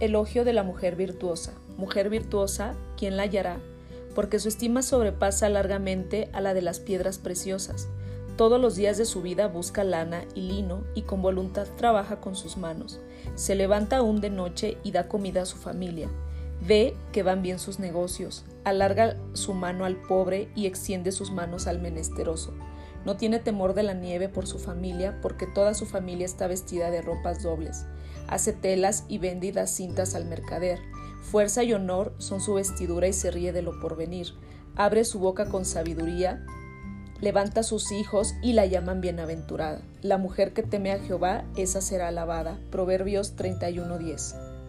Elogio de la mujer virtuosa. Mujer virtuosa, ¿quién la hallará? Porque su estima sobrepasa largamente a la de las piedras preciosas. Todos los días de su vida busca lana y lino y con voluntad trabaja con sus manos. Se levanta aún de noche y da comida a su familia. Ve que van bien sus negocios, alarga su mano al pobre y extiende sus manos al menesteroso. No tiene temor de la nieve por su familia, porque toda su familia está vestida de ropas dobles. Hace telas y vende cintas al mercader. Fuerza y honor son su vestidura y se ríe de lo porvenir. Abre su boca con sabiduría, levanta sus hijos y la llaman bienaventurada. La mujer que teme a Jehová, esa será alabada. Proverbios 31:10.